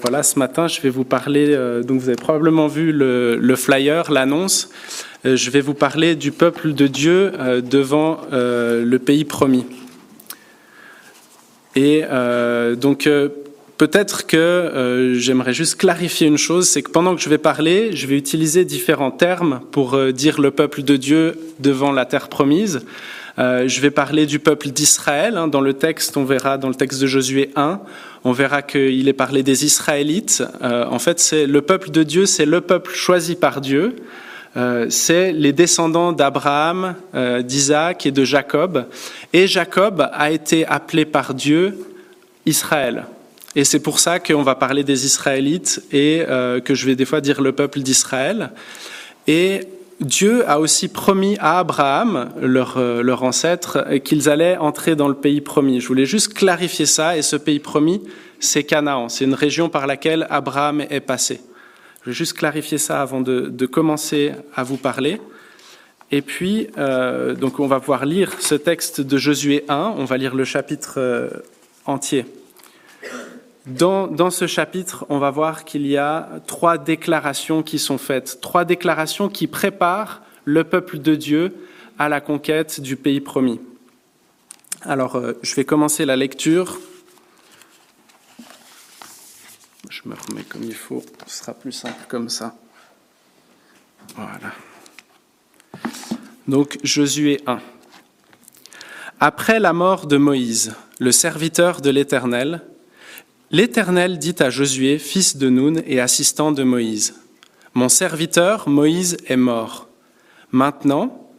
Voilà, ce matin, je vais vous parler, euh, donc vous avez probablement vu le, flyer, l'annonce, euh, je vais vous parler du peuple de Dieu euh, devant le pays promis. Et donc, peut-être que j'aimerais juste clarifier une chose, c'est que pendant que je vais parler, je vais utiliser différents termes pour dire le peuple de Dieu devant la terre promise. Euh, je vais parler du peuple d'Israël. Hein. Dans le texte, on verra, dans le texte de Josué 1, on verra qu'il est parlé des Israélites. Euh, en fait, c'est le peuple de Dieu, c'est le peuple choisi par Dieu. Euh, c'est les descendants d'Abraham, d'Isaac et de Jacob. Et Jacob a été appelé par Dieu Israël. Et c'est pour ça qu'on va parler des Israélites et que je vais des fois dire le peuple d'Israël. Et Dieu a aussi promis à Abraham, leur, euh, leur ancêtre, qu'ils allaient entrer dans le pays promis. Je voulais juste clarifier ça, et ce pays promis, c'est Canaan. C'est une région par laquelle Abraham est passé. Je vais juste clarifier ça avant de, commencer à vous parler. Et puis, euh, donc on va pouvoir lire ce texte de Josué 1, on va lire le chapitre euh, entier. Dans, ce chapitre, on va voir qu'il y a trois déclarations qui sont faites, trois déclarations qui préparent le peuple de Dieu à la conquête du pays promis. Alors, euh, je vais commencer la lecture. Je me remets comme il faut, ce sera plus simple comme ça. Voilà. Donc, Josué 1. Après la mort de Moïse, le serviteur de l'Éternel, L'Éternel dit à Josué, fils de Nun et assistant de Moïse, Mon serviteur Moïse est mort. Maintenant,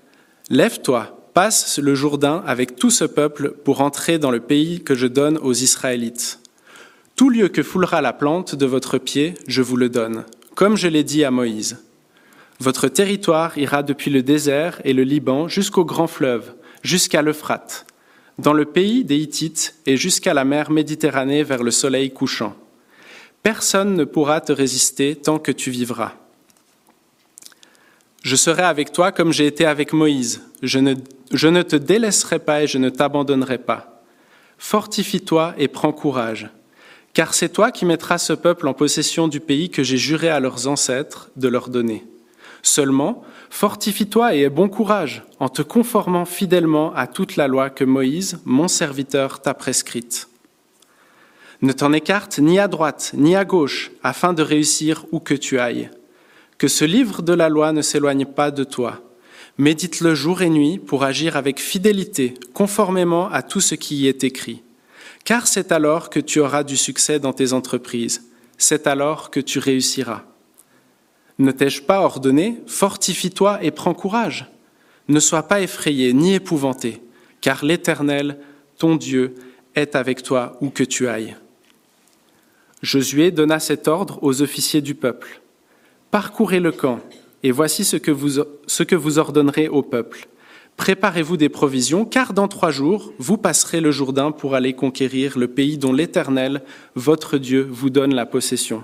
lève-toi, passe le Jourdain avec tout ce peuple pour entrer dans le pays que je donne aux Israélites. Tout lieu que foulera la plante de votre pied, je vous le donne, comme je l'ai dit à Moïse. Votre territoire ira depuis le désert et le Liban jusqu'au grand fleuve, jusqu'à l'Euphrate dans le pays des Hittites et jusqu'à la mer Méditerranée vers le soleil couchant. Personne ne pourra te résister tant que tu vivras. Je serai avec toi comme j'ai été avec Moïse. Je ne, te délaisserai pas et je ne t'abandonnerai pas. Fortifie-toi et prends courage, car c'est toi qui mettras ce peuple en possession du pays que j'ai juré à leurs ancêtres de leur donner. Seulement, fortifie-toi et aie bon courage en te conformant fidèlement à toute la loi que Moïse, mon serviteur, t'a prescrite. Ne t'en écarte ni à droite ni à gauche afin de réussir où que tu ailles. Que ce livre de la loi ne s'éloigne pas de toi. Médite-le jour et nuit pour agir avec fidélité, conformément à tout ce qui y est écrit. Car c'est alors que tu auras du succès dans tes entreprises, c'est alors que tu réussiras. Ne t'ai-je pas ordonné Fortifie-toi et prends courage. Ne sois pas effrayé ni épouvanté, car l'Éternel, ton Dieu, est avec toi où que tu ailles. Josué donna cet ordre aux officiers du peuple. Parcourez le camp, et voici ce que vous, ce que vous ordonnerez au peuple. Préparez-vous des provisions, car dans trois jours, vous passerez le Jourdain pour aller conquérir le pays dont l'Éternel, votre Dieu, vous donne la possession.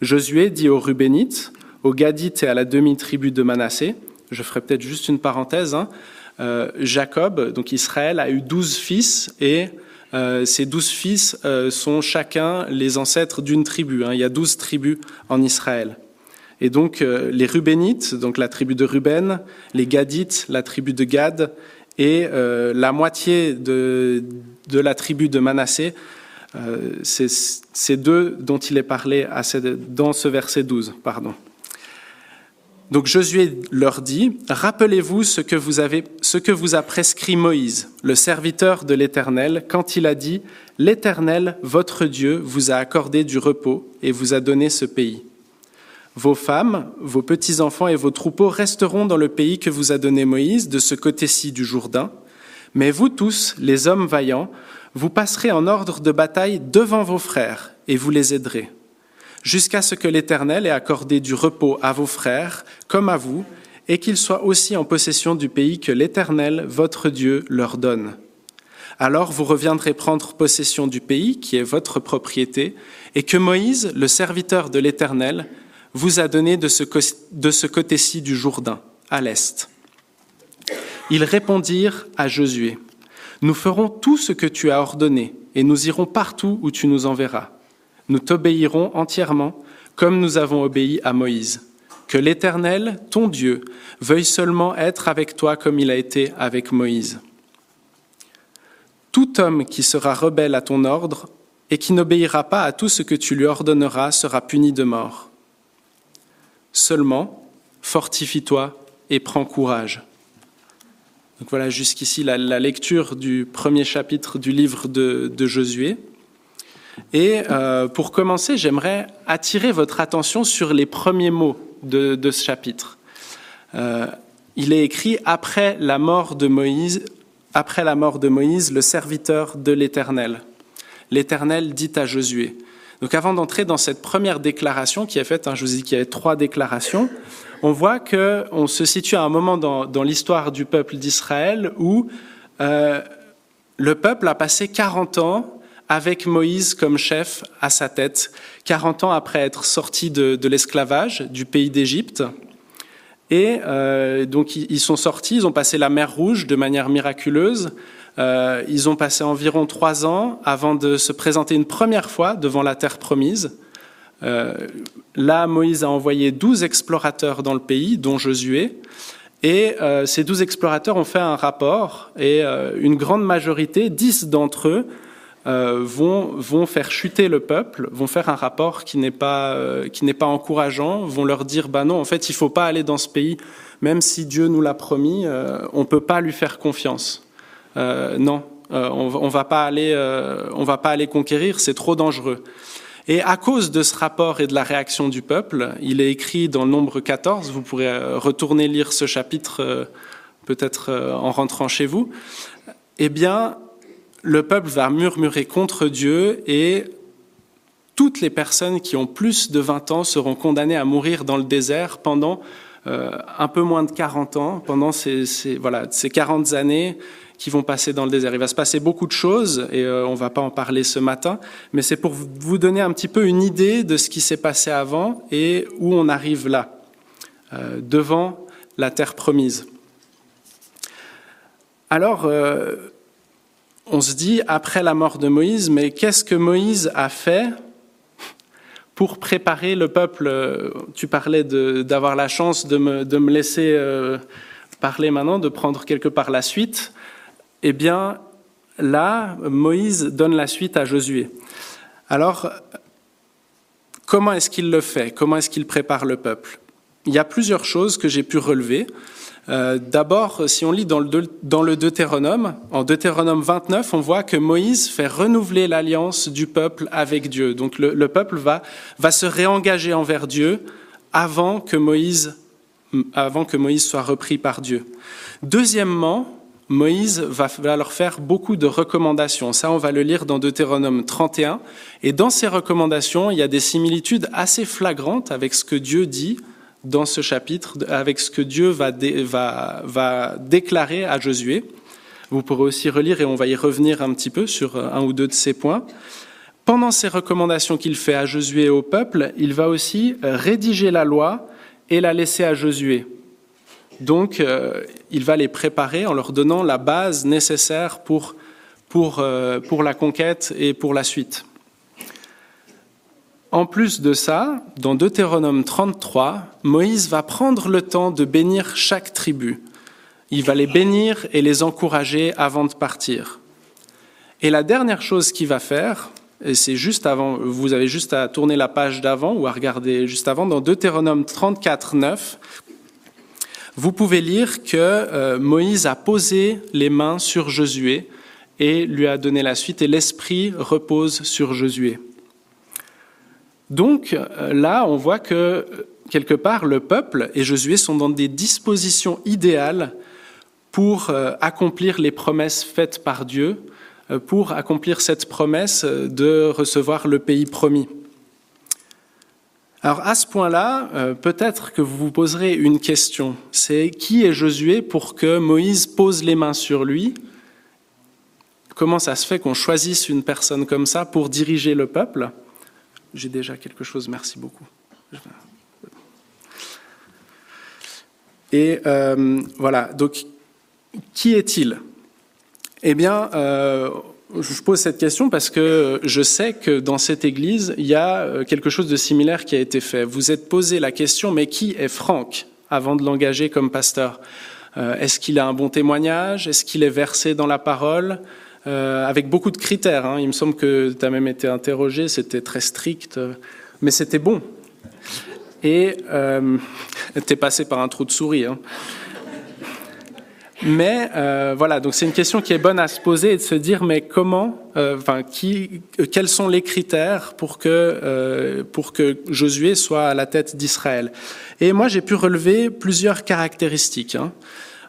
Josué dit aux Rubénites, aux Gadites et à la demi-tribu de Manassé, je ferai peut-être juste une parenthèse, hein, euh, Jacob, donc Israël, a eu douze fils et euh, ces douze fils euh, sont chacun les ancêtres d'une tribu. Hein. il y a douze tribus en Israël. Et donc les Rubénites, donc la tribu de Ruben, les Gadites, la tribu de Gad, et la moitié de, de la tribu de Manassé euh, c'est ces deux dont il est parlé dans ce verset 12. Pardon. Donc Josué leur dit, Rappelez-vous ce que vous avez, ce que vous a prescrit Moïse, le serviteur de l'Éternel, quand il a dit, L'Éternel, votre Dieu, vous a accordé du repos et vous a donné ce pays. Vos femmes, vos petits-enfants et vos troupeaux resteront dans le pays que vous a donné Moïse, de ce côté-ci du Jourdain, mais vous tous, les hommes vaillants, vous passerez en ordre de bataille devant vos frères et vous les aiderez, jusqu'à ce que l'Éternel ait accordé du repos à vos frères comme à vous, et qu'ils soient aussi en possession du pays que l'Éternel, votre Dieu, leur donne. Alors vous reviendrez prendre possession du pays qui est votre propriété, et que Moïse, le serviteur de l'Éternel, vous a donné de ce, côté-ci du Jourdain, à l'est. Ils répondirent à Josué, nous ferons tout ce que tu as ordonné, et nous irons partout où tu nous enverras. nous t'obéirons entièrement, comme nous avons obéi à Moïse. Que l'Éternel, ton Dieu, veuille seulement être avec toi comme il a été avec Moïse. Tout homme qui sera rebelle à ton ordre et qui n'obéira pas à tout ce que tu lui ordonneras sera puni de mort. Seulement, fortifie-toi et prends courage. Donc voilà jusqu'ici la, lecture du premier chapitre du livre de, Josué. Et euh, pour commencer, j'aimerais attirer votre attention sur les premiers mots de, ce chapitre. Euh, il est écrit après la mort de Moïse, après la mort de Moïse, le serviteur de l'Éternel. L'Éternel dit à Josué. Donc avant d'entrer dans cette première déclaration qui est faite, hein, je vous ai dit qu'il y avait trois déclarations, on voit qu'on se situe à un moment dans, l'histoire du peuple d'Israël où euh, le peuple a passé 40 ans avec Moïse comme chef à sa tête, 40 ans après être sorti de, l'esclavage du pays d'Égypte. Et euh, donc ils sont sortis, ils ont passé la mer Rouge de manière miraculeuse. Euh, ils ont passé environ trois ans avant de se présenter une première fois devant la terre promise. Euh, là, Moïse a envoyé douze explorateurs dans le pays, dont Josué. Et euh, ces douze explorateurs ont fait un rapport, et euh, une grande majorité, dix d'entre eux, vont, vont faire chuter le peuple, vont faire un rapport qui n'est pas, qui n'est pas encourageant, vont leur dire bah non, en fait, il ne faut pas aller dans ce pays, même si Dieu nous l'a promis, on ne peut pas lui faire confiance. non, on, on va on va pas aller conquérir, c'est trop dangereux. Et à cause de ce rapport et de la réaction du peuple, il est écrit dans le nombre 14, vous pourrez euh, retourner lire ce chapitre euh, peut-être euh, en rentrant chez vous, eh bien, le peuple va murmurer contre Dieu et toutes les personnes qui ont plus de 20 ans seront condamnées à mourir dans le désert pendant un peu moins de 40 ans, pendant ces, voilà, ces 40 années qui vont passer dans le désert. Il va se passer beaucoup de choses et euh, on ne va pas en parler ce matin, mais c'est pour vous donner un petit peu une idée de ce qui s'est passé avant et où on arrive là, euh, devant la terre promise. Alors, euh, on se dit, après la mort de Moïse, mais qu'est-ce que Moïse a fait pour préparer le peuple Tu parlais d'avoir la chance de me, laisser parler maintenant, de prendre quelque part la suite. Eh bien, là, Moïse donne la suite à Josué. Alors, comment est-ce qu'il le fait? Comment est-ce qu'il prépare le peuple? Il y a plusieurs choses que j'ai pu relever. Euh, d'abord, si on lit dans le, Deutéronome, en Deutéronome 29, on voit que Moïse fait renouveler l'alliance du peuple avec Dieu. Donc le, le, peuple va, va se réengager envers Dieu avant que, Moïse, avant que Moïse soit repris par Dieu. Deuxièmement, Moïse va, leur faire beaucoup de recommandations. Ça, on va le lire dans Deutéronome 31. Et dans ces recommandations, il y a des similitudes assez flagrantes avec ce que Dieu dit dans ce chapitre, avec ce que Dieu va, déclarer à Josué. Vous pourrez aussi relire et on va y revenir un petit peu sur un ou deux de ces points. Pendant ces recommandations qu'il fait à Josué et au peuple, il va aussi rédiger la loi et la laisser à Josué. Donc, euh, il va les préparer en leur donnant la base nécessaire euh, pour la conquête et pour la suite. En plus de ça, dans Deutéronome 33, Moïse va prendre le temps de bénir chaque tribu. Il va les bénir et les encourager avant de partir. Et la dernière chose qu'il va faire, et c'est juste avant, vous avez juste à tourner la page d'avant ou à regarder juste avant, dans Deutéronome 34, 9, vous pouvez lire que euh, Moïse a posé les mains sur Josué et lui a donné la suite, et l'Esprit repose sur Josué. Donc euh, là, on voit que euh, quelque part, le peuple et Josué sont dans des dispositions idéales pour accomplir les promesses faites par Dieu, pour accomplir cette promesse de recevoir le pays promis. Alors à ce point-là, euh, peut-être que vous vous poserez une question. C'est qui est Josué pour que Moïse pose les mains sur lui? Comment ça se fait qu'on choisisse une personne comme ça pour diriger le peuple? J'ai déjà quelque chose, merci beaucoup. Et euh, voilà, donc qui est-il? Eh bien, euh, je pose cette question parce que je sais que dans cette église, il y a quelque chose de similaire qui a été fait. Vous êtes posé la question, mais qui est Franck avant de l'engager comme pasteur? Est-ce qu'il a un bon témoignage? Est-ce qu'il est versé dans la parole? Avec beaucoup de critères. Hein. Il me semble que tu as même été interrogé, c'était très strict, mais c'était bon. Et euh, tu es passé par un trou de souris. Hein. Mais euh, voilà, donc c'est une question qui est bonne à se poser et de se dire, mais comment, euh, qui, quels sont les critères pour que euh, pour que Josué soit à la tête d'Israël? Et moi, j'ai pu relever plusieurs caractéristiques. Hein.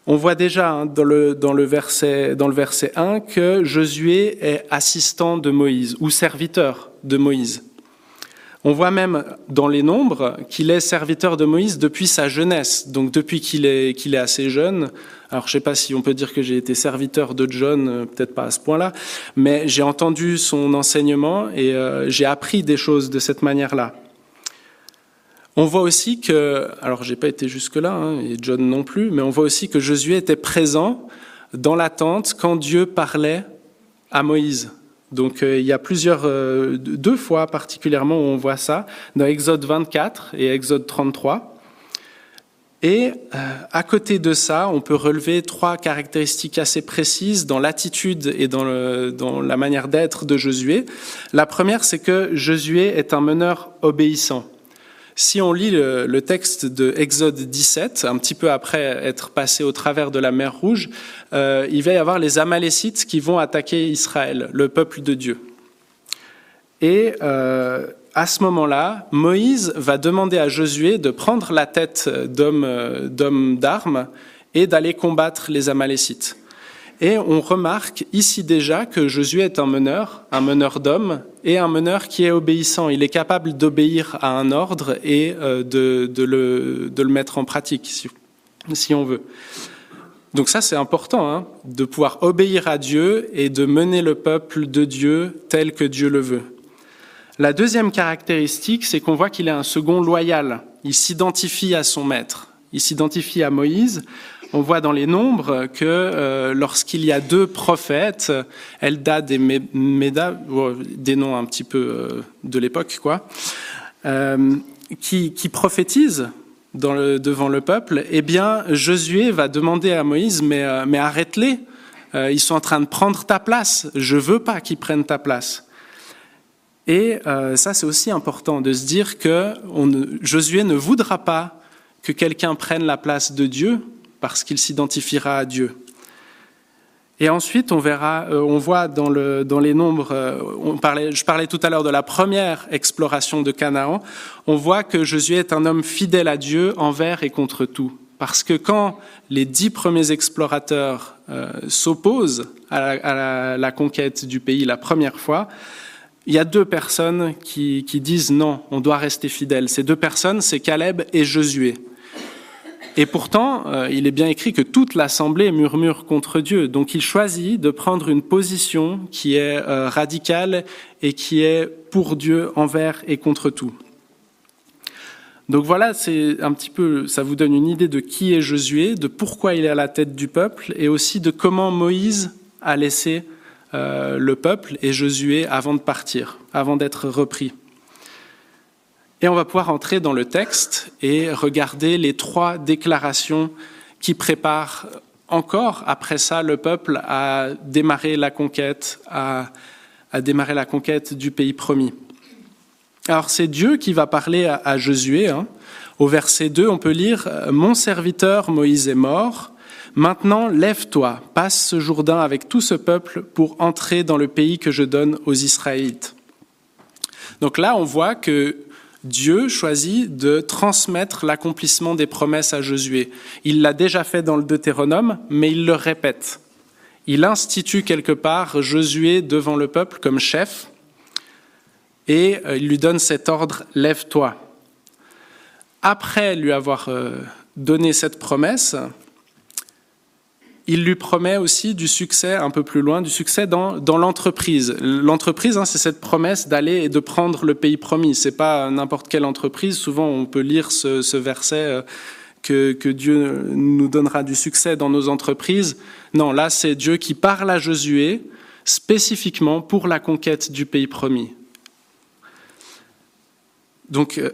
On voit déjà hein, dans, le, dans, le verset, dans le verset 1 que Josué est assistant de Moïse ou serviteur de Moïse. On voit même dans les nombres qu'il est serviteur de Moïse depuis sa jeunesse, donc depuis qu'il est, qu'il est assez jeune. Alors je ne sais pas si on peut dire que j'ai été serviteur de John, euh, peut-être pas à ce point-là, mais j'ai entendu son enseignement et euh, j'ai appris des choses de cette manière-là. On voit aussi que, alors j'ai pas été jusque-là, hein, et John non plus, mais on voit aussi que Josué était présent dans l'attente quand Dieu parlait à Moïse. Donc euh, il y a plusieurs, euh, deux fois particulièrement où on voit ça, dans Exode 24 et Exode 33. Et euh, à côté de ça, on peut relever trois caractéristiques assez précises dans l'attitude et dans, la manière d'être de Josué. La première, c'est que Josué est un meneur obéissant. Si on lit le, texte de Exode 17, un petit peu après être passé au travers de la mer Rouge, euh, il va y avoir les Amalécites qui vont attaquer Israël, le peuple de Dieu. Et euh, à ce moment-là, Moïse va demander à Josué de prendre la tête d'homme d'armes et d'aller combattre les Amalécites. Et on remarque ici déjà que Josué est un meneur, un meneur d'hommes, et un meneur qui est obéissant. Il est capable d'obéir à un ordre et euh, de, le, mettre en pratique, si, si on veut. Donc ça, c'est important, hein, de pouvoir obéir à Dieu et de mener le peuple de Dieu tel que Dieu le veut. La deuxième caractéristique, c'est qu'on voit qu'il est un second loyal. Il s'identifie à son maître. Il s'identifie à Moïse on voit dans les nombres que euh, lorsqu'il y a deux prophètes, Eldad et Méda, des noms un petit peu euh, de l'époque, euh, qui, prophétisent devant le peuple, eh bien, Josué va demander à Moïse, mais, mais arrête-les, ils sont en train de prendre ta place, je veux pas qu'ils prennent ta place. Et ça, c'est aussi important de se dire que Josué ne voudra pas que quelqu'un prenne la place de Dieu, parce qu'il s'identifiera à Dieu. Et ensuite, on verra, euh, on voit dans, le, dans les nombres, euh, on parlait, je parlais tout à l'heure de la première exploration de Canaan, on voit que Josué est un homme fidèle à Dieu envers et contre tout. Parce que quand les dix premiers explorateurs euh, s'opposent à, la, conquête du pays la première fois, il y a deux personnes qui, qui disent non, on doit rester fidèle. Ces deux personnes, c'est Caleb et Josué. Et pourtant, euh, il est bien écrit que toute l'assemblée murmure contre Dieu. Donc il choisit de prendre une position qui est euh, radicale et qui est pour Dieu envers et contre tout. Donc voilà, c'est un petit peu, ça vous donne une idée de qui est Josué, de pourquoi il est à la tête du peuple, et aussi de comment Moïse a laissé euh, le peuple et Josué avant de partir, avant d'être repris. Et on va pouvoir entrer dans le texte et regarder les trois déclarations qui préparent encore après ça le peuple à démarrer la conquête, à, démarrer la conquête du pays promis. Alors c'est Dieu qui va parler à, Josué. Hein. Au verset 2, on peut lire Mon serviteur Moïse est mort. Maintenant, lève-toi, passe ce Jourdain avec tout ce peuple pour entrer dans le pays que je donne aux Israélites. Donc là, on voit que Dieu choisit de transmettre l'accomplissement des promesses à Josué. Il l'a déjà fait dans le Deutéronome, mais il le répète. Il institue quelque part Josué devant le peuple comme chef et euh, il lui donne cet ordre Lève-toi. Après lui avoir euh, donné cette promesse, il lui promet aussi du succès un peu plus loin, du succès dans, dans l'entreprise. L'entreprise, hein, c'est cette promesse d'aller et de prendre le pays promis. C'est pas n'importe quelle entreprise. Souvent, on peut lire ce, ce verset euh, que, que, Dieu nous donnera du succès dans nos entreprises. Non, là, c'est Dieu qui parle à Josué spécifiquement pour la conquête du pays promis. Donc, euh,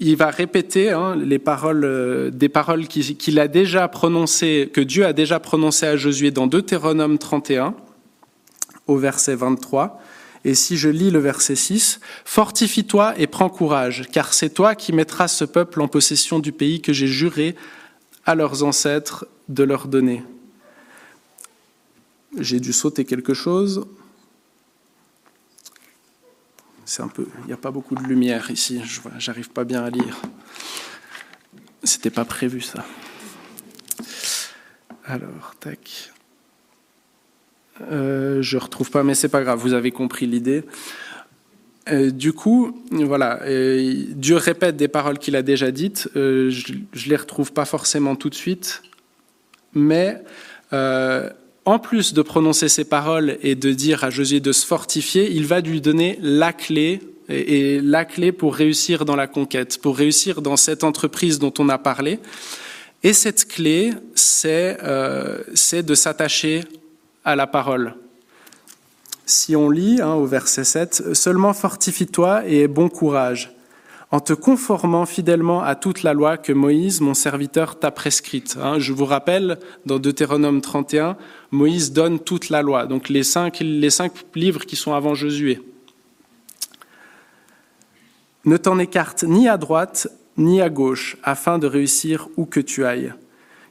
il va répéter hein, les paroles, euh, des paroles qu'il a déjà prononcées, que Dieu a déjà prononcées à Josué dans Deutéronome 31, au verset 23. Et si je lis le verset 6, Fortifie-toi et prends courage, car c'est toi qui mettras ce peuple en possession du pays que j'ai juré à leurs ancêtres de leur donner. J'ai dû sauter quelque chose. C'est un peu, il n'y a pas beaucoup de lumière ici. Je j'arrive pas bien à lire. C'était pas prévu ça. Alors, tac. Euh, je retrouve pas, mais c'est pas grave. Vous avez compris l'idée. Euh, du coup, voilà, euh, Dieu répète des paroles qu'il a déjà dites. Euh, je, ne les retrouve pas forcément tout de suite, mais en plus de prononcer ces paroles et de dire à Josué de se fortifier, il va lui donner la clé et, la clé pour réussir dans la conquête, pour réussir dans cette entreprise dont on a parlé. Et cette clé, c'est de s'attacher à la parole. Si on lit hein, au verset 7, Seulement fortifie-toi et aie bon courage, en te conformant fidèlement à toute la loi que Moïse, mon serviteur, t'a prescrite. Hein. je vous rappelle, dans Deutéronome 31, Moïse donne toute la loi, donc les cinq, les cinq livres qui sont avant Josué. Ne t'en écarte ni à droite ni à gauche, afin de réussir où que tu ailles.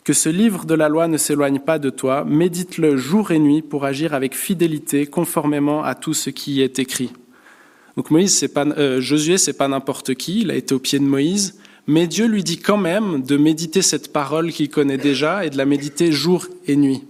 Que ce livre de la loi ne s'éloigne pas de toi, médite-le jour et nuit pour agir avec fidélité, conformément à tout ce qui y est écrit. Donc Moïse, c'est pas, euh, Josué, c'est pas n'importe qui, il a été au pied de Moïse, mais Dieu lui dit quand même de méditer cette parole qu'il connaît déjà et de la méditer jour et nuit.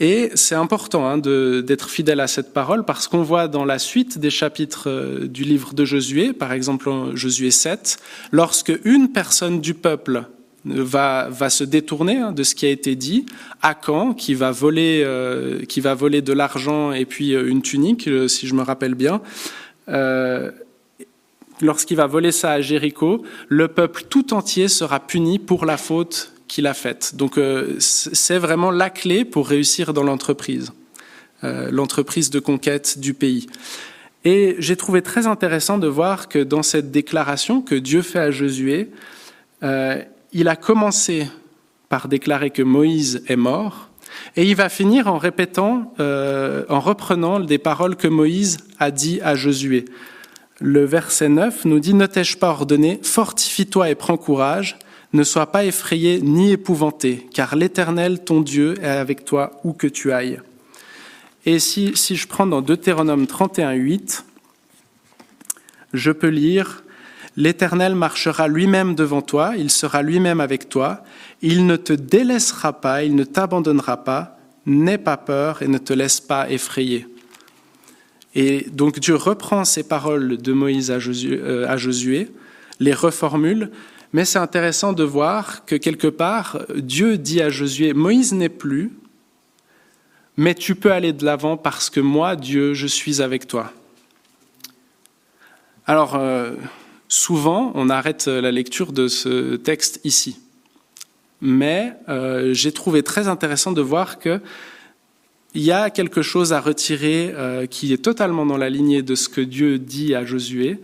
Et c'est important hein, d'être fidèle à cette parole parce qu'on voit dans la suite des chapitres euh, du livre de Josué, par exemple Josué 7, lorsque une personne du peuple va, va se détourner hein, de ce qui a été dit, Akan, qui va voler, euh, qui va voler de l'argent et puis euh, une tunique, si je me rappelle bien, lorsqu'il va voler ça à Jéricho, le peuple tout entier sera puni pour la faute qu'il a faite. Donc euh, c'est vraiment la clé pour réussir dans l'entreprise, euh, l'entreprise de conquête du pays. Et j'ai trouvé très intéressant de voir que dans cette déclaration que Dieu fait à Josué, euh, il a commencé par déclarer que Moïse est mort, et il va finir en répétant, en reprenant des paroles que Moïse a dit à Josué. Le verset 9 nous dit, Ne t'ai-je pas ordonné, fortifie-toi et prends courage, ne sois pas effrayé ni épouvanté, car l'Éternel, ton Dieu, est avec toi où que tu ailles. Et si, si je prends dans Deutéronome 31, 8, je peux lire L'Éternel marchera lui-même devant toi, il sera lui-même avec toi, il ne te délaissera pas, il ne t'abandonnera pas, n'aie pas peur et ne te laisse pas effrayer. Et donc Dieu reprend ces paroles de Moïse à Josué, euh, Josué les reformule, mais c'est intéressant de voir que quelque part, Dieu dit à Josué, Moïse n'est plus, mais tu peux aller de l'avant parce que moi, Dieu, je suis avec toi. Alors, euh, souvent, on arrête la lecture de ce texte ici. Mais euh, j'ai trouvé très intéressant de voir que il y a quelque chose à retirer euh, qui est totalement dans la lignée de ce que Dieu dit à Josué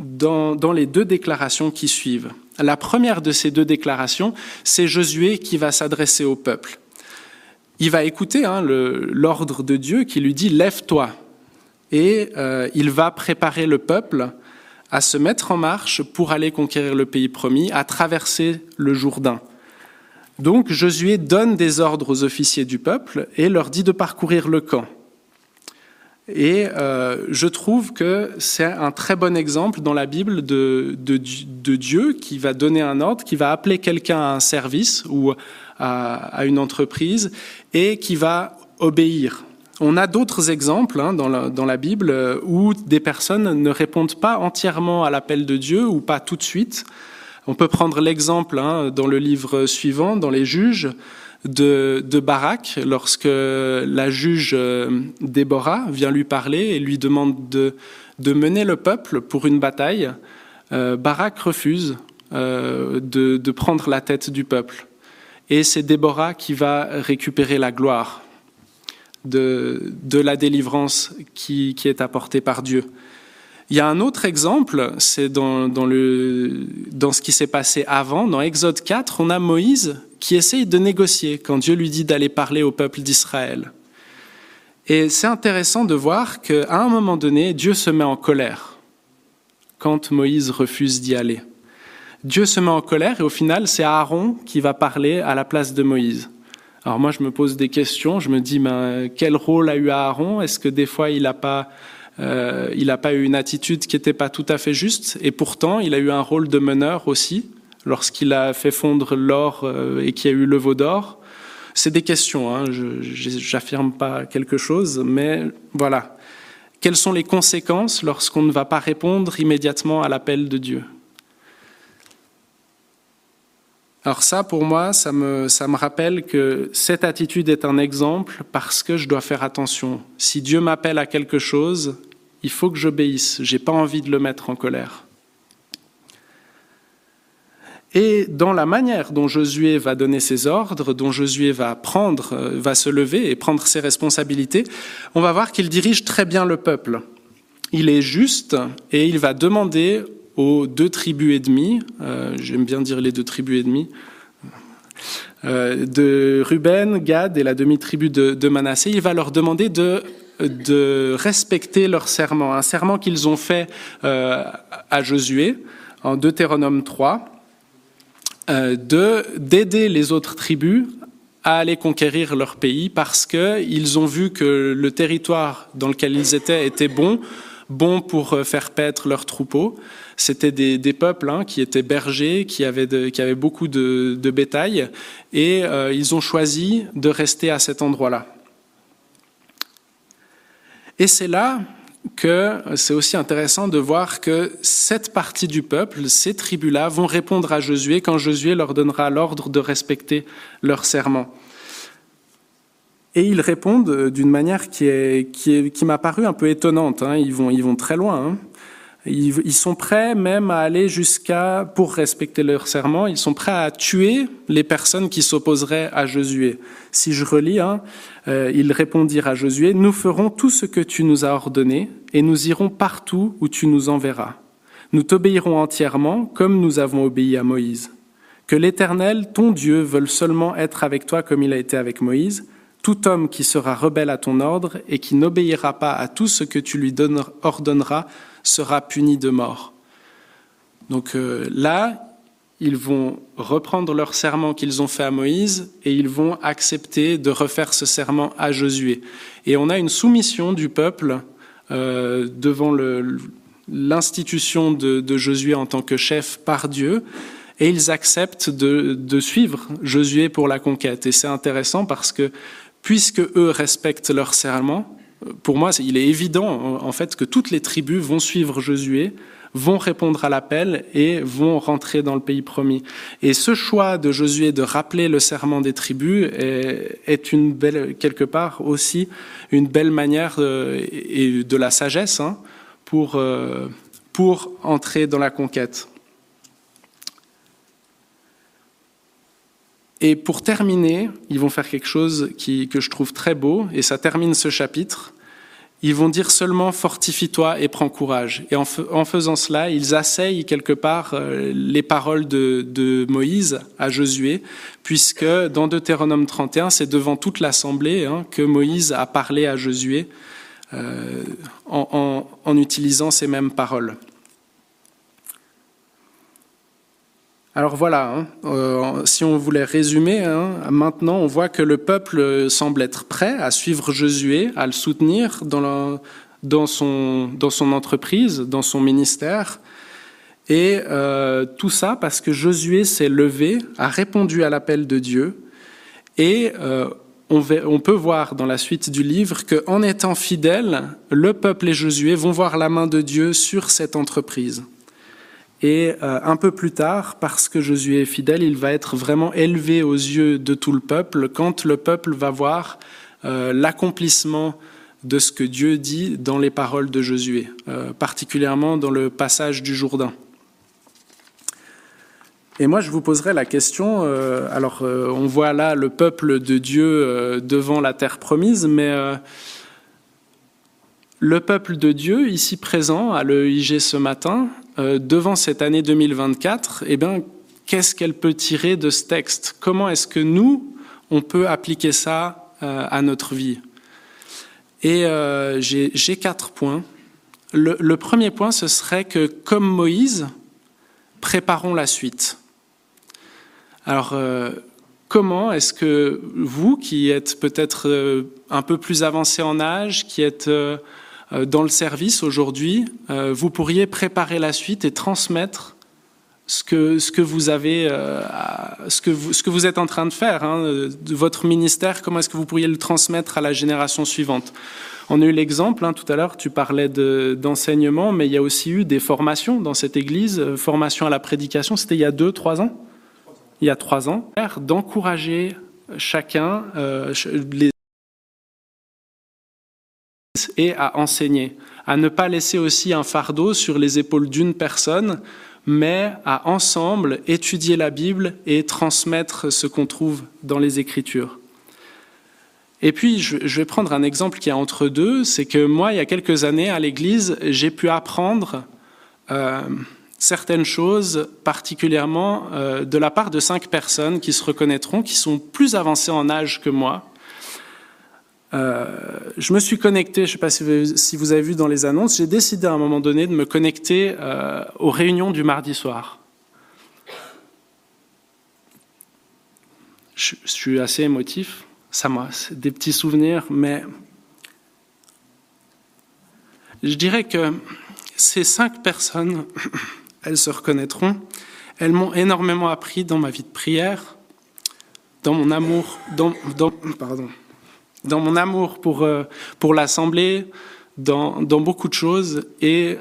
dans, les deux déclarations qui suivent. La première de ces deux déclarations, c'est Josué qui va s'adresser au peuple. Il va écouter hein, l'ordre de Dieu qui lui dit Lève-toi. Et euh, il va préparer le peuple à se mettre en marche pour aller conquérir le pays promis, à traverser le Jourdain. Donc Josué donne des ordres aux officiers du peuple et leur dit de parcourir le camp. Et euh, je trouve que c'est un très bon exemple dans la Bible de, de, de, Dieu qui va donner un ordre, qui va appeler quelqu'un à un service ou à, à, une entreprise et qui va obéir. On a d'autres exemples hein, dans, la, Bible où des personnes ne répondent pas entièrement à l'appel de Dieu ou pas tout de suite. On peut prendre l'exemple hein, dans le livre suivant, dans les juges, de, Barak lorsque la juge euh, Déborah vient lui parler et lui demande de, mener le peuple pour une bataille. Euh, Barak refuse euh, de, de, prendre la tête du peuple. et c'est Déborah qui va récupérer la gloire de, de la délivrance qui, qui, est apportée par Dieu. Il y a un autre exemple, c'est dans, dans, le, dans ce qui s'est passé avant, dans Exode 4, on a Moïse qui essaye de négocier quand Dieu lui dit d'aller parler au peuple d'Israël. Et c'est intéressant de voir qu'à un moment donné, Dieu se met en colère quand Moïse refuse d'y aller. Dieu se met en colère et au final, c'est Aaron qui va parler à la place de Moïse. Alors moi, je me pose des questions, je me dis, ben, quel rôle a eu Aaron? Est-ce que des fois, il n'a pas, euh, il pas eu une attitude qui n'était pas tout à fait juste? Et pourtant, il a eu un rôle de meneur aussi, lorsqu'il a fait fondre l'or euh, et qu'il y a eu le veau d'or. C'est des questions, hein. je n'affirme pas quelque chose, mais voilà. Quelles sont les conséquences lorsqu'on ne va pas répondre immédiatement à l'appel de Dieu? Alors ça, pour moi, ça me, ça me rappelle que cette attitude est un exemple parce que je dois faire attention. Si Dieu m'appelle à quelque chose, il faut que j'obéisse. J'ai pas envie de le mettre en colère. Et dans la manière dont Josué va donner ses ordres, dont Josué va prendre, euh, va se lever et prendre ses responsabilités, on va voir qu'il dirige très bien le peuple. Il est juste et il va demander aux deux tribus et demie, euh, j'aime bien dire les deux tribus et demie, euh, de Ruben, Gad et la demi-tribu de, de, Manassé, il va leur demander de, de respecter leur serment, un serment qu'ils ont fait à Josué en Deutéronome 3 euh, de d'aider les autres tribus à aller conquérir leur pays parce qu'ils ont vu que le territoire dans lequel ils étaient était bon, bon pour euh, faire paître leurs troupeaux. C'était des, peuples hein, qui étaient bergers, qui avaient, qui avaient beaucoup de, de bétail, et euh, ils ont choisi de rester à cet endroit-là. Et c'est là que c'est aussi intéressant de voir que cette partie du peuple, ces tribus-là, vont répondre à Josué quand Josué leur donnera l'ordre de respecter leur serment. Et ils répondent d'une manière qui, est, qui, est, qui m'a paru un peu étonnante. Hein. Ils, vont, ils vont très loin. Hein. Ils, sont prêts même à aller jusqu'à, pour respecter leur serment, ils sont prêts à tuer les personnes qui s'opposeraient à Josué. Si je relis, hein, euh, ils répondirent à Josué, Nous ferons tout ce que tu nous as ordonné, et nous irons partout où tu nous enverras. Nous t'obéirons entièrement, comme nous avons obéi à Moïse. Que l'Éternel, ton Dieu, veuille seulement être avec toi comme il a été avec Moïse. Tout homme qui sera rebelle à ton ordre et qui n'obéira pas à tout ce que tu lui ordonneras sera puni de mort. Donc euh, là, ils vont reprendre leur serment qu'ils ont fait à Moïse et ils vont accepter de refaire ce serment à Josué. Et on a une soumission du peuple euh, devant l'institution de, Josué en tant que chef par Dieu et ils acceptent de suivre Josué pour la conquête. Et c'est intéressant parce que puisque eux respectent leur serment, pour moi, il est évident en fait que toutes les tribus vont suivre Josué, vont répondre à l'appel et vont rentrer dans le pays promis. Et ce choix de Josué de rappeler le serment des tribus est, une belle, quelque part aussi une belle manière euh, de la sagesse hein, pour, euh, pour entrer dans la conquête. Et pour terminer, ils vont faire quelque chose que je trouve très beau, et ça termine ce chapitre. Ils vont dire seulement fortifie-toi et prends courage. Et en, faisant cela, ils asseyent quelque part euh, les paroles de, Moïse à Josué, puisque dans Deutéronome 31, c'est devant toute l'assemblée hein, que Moïse a parlé à Josué euh, en utilisant ces mêmes paroles. Alors voilà, hein, euh, si on voulait résumer, hein, maintenant on voit que le peuple semble être prêt à suivre Josué, à le soutenir dans, son, entreprise, dans son ministère. Et euh, tout ça parce que Josué s'est levé, a répondu à l'appel de Dieu. Et euh, on, on, peut voir dans la suite du livre qu'en étant fidèle, le peuple et Josué vont voir la main de Dieu sur cette entreprise. Et euh, un peu plus tard, parce que Josué est fidèle, il va être vraiment élevé aux yeux de tout le peuple quand le peuple va voir euh, l'accomplissement de ce que Dieu dit dans les paroles de Josué, euh, particulièrement dans le passage du Jourdain. Et moi, je vous poserai la question, alors on voit là le peuple de Dieu devant la terre promise, mais le peuple de Dieu, ici présent à l'EIG ce matin, devant cette année 2024, eh bien, qu'est-ce qu'elle peut tirer de ce texte? Comment est-ce que nous, on peut appliquer ça à notre vie? Et j'ai quatre points. Le, premier point, ce serait que, comme Moïse, préparons la suite. Alors, euh, comment est-ce que vous, qui êtes peut-être euh, un peu plus avancé en âge, qui êtes euh, dans le service aujourd'hui, vous pourriez préparer la suite et transmettre ce que, ce que vous avez, ce, que vous, ce que vous êtes en train de faire, hein, votre ministère, comment est-ce que vous pourriez le transmettre à la génération suivante? On a eu l'exemple, hein, tout à l'heure, tu parlais d'enseignement, mais il y a aussi eu des formations dans cette église, formation à la prédication, c'était il y a deux, trois ans? Il y a trois ans, d'encourager chacun euh, les et à enseigner, à ne pas laisser aussi un fardeau sur les épaules d'une personne, mais à ensemble étudier la Bible et transmettre ce qu'on trouve dans les Écritures. Et puis, je vais prendre un exemple qui est entre deux, c'est que moi, il y a quelques années, à l'Église, j'ai pu apprendre euh, certaines choses, particulièrement euh, de la part de cinq personnes qui se reconnaîtront, qui sont plus avancées en âge que moi. Euh, je me suis connecté, je ne sais pas si vous, avez vu dans les annonces, j'ai décidé à un moment donné de me connecter euh, aux réunions du mardi soir. Je, suis assez émotif, ça m'a des petits souvenirs, mais je dirais que ces cinq personnes elles se reconnaîtront. Elles m'ont énormément appris dans ma vie de prière, dans mon amour, dans, pardon, dans mon amour pour, euh, pour l'Assemblée, dans, dans beaucoup de choses. Et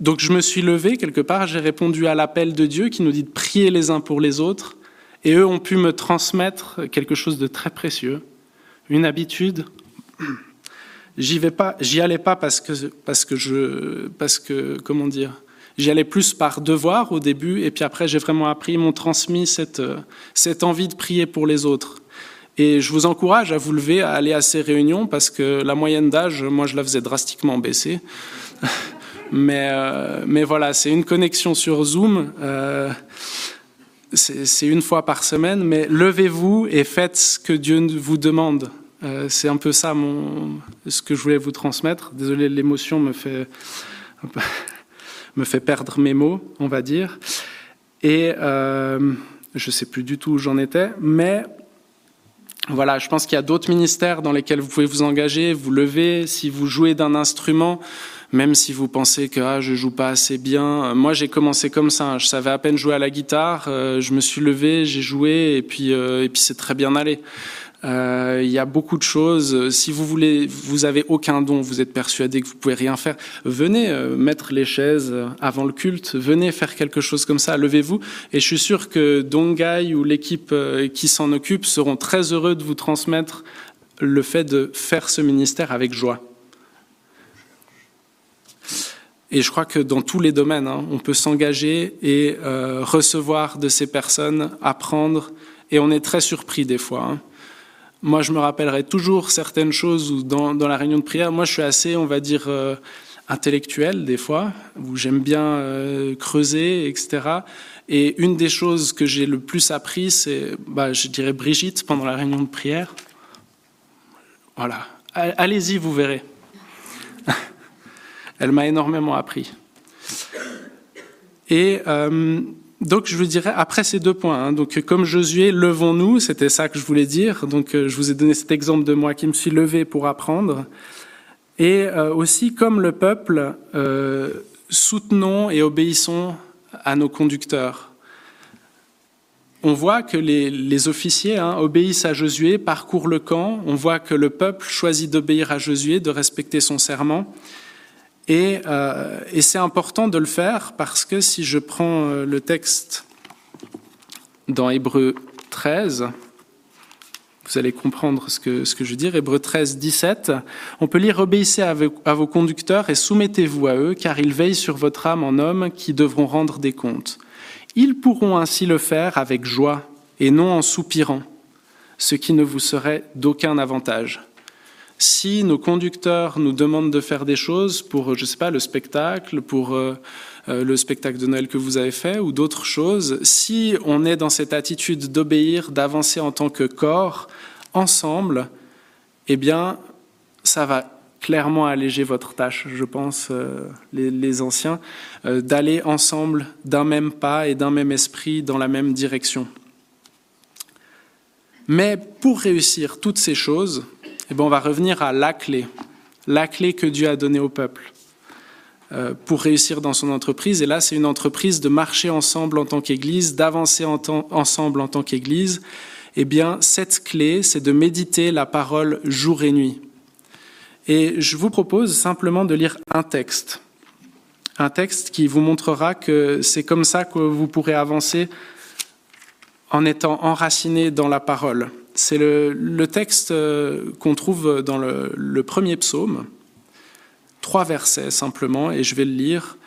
donc je me suis levé quelque part, j'ai répondu à l'appel de Dieu qui nous dit de prier les uns pour les autres. Et eux ont pu me transmettre quelque chose de très précieux, une habitude. J'y j'y allais pas parce que parce que je parce que comment dire J'y allais plus par devoir au début, et puis après j'ai vraiment appris, ils m'ont transmis cette, euh, cette envie de prier pour les autres. Et je vous encourage à vous lever, à aller à ces réunions, parce que la moyenne d'âge, moi je la faisais drastiquement baisser. mais, euh, mais voilà, c'est une connexion sur Zoom. Euh, c'est une fois par semaine, mais levez-vous et faites ce que Dieu vous demande. c'est un peu ça ce que je voulais vous transmettre. Désolé, l'émotion me fait me fait perdre mes mots, on va dire. Et euh, je ne sais plus du tout où j'en étais, mais voilà, je pense qu'il y a d'autres ministères dans lesquels vous pouvez vous engager, vous lever, si vous jouez d'un instrument, même si vous pensez que ah, je joue pas assez bien. Moi, j'ai commencé comme ça. Je savais à peine jouer à la guitare. Euh, je me suis levé, j'ai joué, et puis euh, et puis c'est très bien allé. Euh, il y a beaucoup de choses. Si vous voulez, vous avez aucun don, vous êtes persuadé que vous pouvez rien faire, venez euh, mettre les chaises avant le culte, venez faire quelque chose comme ça, levez-vous. Et je suis sûr que Dongai ou l'équipe euh, qui s'en occupe seront très heureux de vous transmettre le fait de faire ce ministère avec joie. Et je crois que dans tous les domaines, hein, on peut s'engager et recevoir de ces personnes, apprendre, et on est très surpris des fois. Hein. Moi, je me rappellerai toujours certaines choses dans la réunion de prière, moi, je suis assez, on va dire, euh, intellectuel des fois, où j'aime bien euh, creuser, etc. Et une des choses que j'ai le plus appris, c'est, bah, je dirais, Brigitte pendant la réunion de prière. Voilà. Allez-y, vous verrez. Elle m'a énormément appris. Et euh, donc je vous dirais, après ces deux points, hein, donc comme Josué, levons-nous, c'était ça que je voulais dire. Donc euh, je vous ai donné cet exemple de moi qui me suis levé pour apprendre. Et euh, aussi, comme le peuple, euh, soutenons et obéissons à nos conducteurs. On voit que les, les officiers hein, obéissent à Josué, parcourent le camp. On voit que le peuple choisit d'obéir à Josué, de respecter son serment. Euh, et, c'est important de le faire parce que si je prends euh, le texte dans Hébreu 13, vous allez comprendre ce que, je veux dire. Hébreu 13, 17, on peut lire Obéissez à vos, à vos conducteurs et soumettez-vous à eux, car ils veillent sur votre âme en hommes qui devront rendre des comptes. Ils pourront ainsi le faire avec joie et non en soupirant, ce qui ne vous serait d'aucun avantage. Si nos conducteurs nous demandent de faire des choses pour, je sais pas, le spectacle, pour euh, euh, le spectacle de Noël que vous avez fait ou d'autres choses, si on est dans cette attitude d'obéir, d'avancer en tant que corps, ensemble, eh bien, ça va clairement alléger votre tâche, je pense, euh, les, anciens, d'aller ensemble d'un même pas et d'un même esprit dans la même direction. Mais pour réussir toutes ces choses, eh bien, on va revenir à la clé, la clé que Dieu a donnée au peuple euh, pour réussir dans son entreprise. Et là, c'est une entreprise de marcher ensemble en tant qu'Église, d'avancer ensemble en tant qu'Église. Eh bien, cette clé, c'est de méditer la parole jour et nuit. Et je vous propose simplement de lire un texte, un texte qui vous montrera que c'est comme ça que vous pourrez avancer en étant enraciné dans la parole. C'est le, texte euh, qu'on trouve dans le, premier psaume, trois versets simplement, et je vais le lire.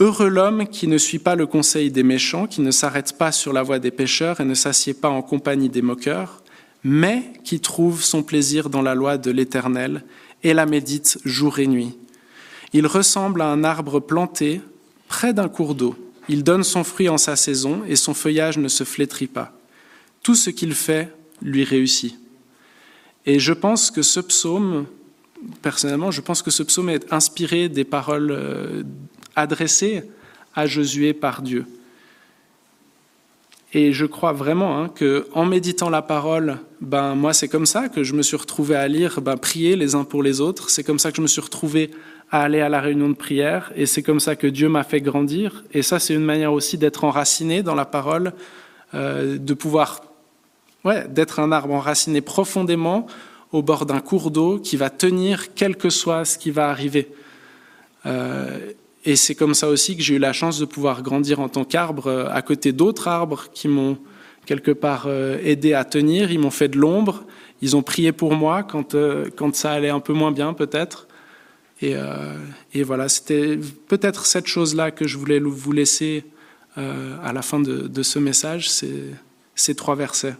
Heureux l'homme qui ne suit pas le conseil des méchants, qui ne s'arrête pas sur la voie des pécheurs et ne s'assied pas en compagnie des moqueurs, mais qui trouve son plaisir dans la loi de l'Éternel et la médite jour et nuit. Il ressemble à un arbre planté près d'un cours d'eau il donne son fruit en sa saison et son feuillage ne se flétrit pas. Tout ce qu'il fait lui réussit. Et je pense que ce psaume, personnellement, je pense que ce psaume est inspiré des paroles euh, adressées à Josué par Dieu. Et je crois vraiment hein, que en méditant la parole, ben moi c'est comme ça que je me suis retrouvé à lire, ben prier les uns pour les autres. C'est comme ça que je me suis retrouvé à aller à la réunion de prière, et c'est comme ça que Dieu m'a fait grandir. Et ça, c'est une manière aussi d'être enraciné dans la parole, euh, de pouvoir, d'être un arbre enraciné profondément au bord d'un cours d'eau qui va tenir quel que soit ce qui va arriver. Euh, et c'est comme ça aussi que j'ai eu la chance de pouvoir grandir en tant qu'arbre euh, à côté d'autres arbres qui m'ont quelque part aidé à tenir. Ils m'ont fait de l'ombre. Ils ont prié pour moi quand, quand ça allait un peu moins bien peut-être. Euh, et, voilà, c'était peut-être cette chose-là que je voulais vous laisser euh, à la fin de, ce message, ces trois versets.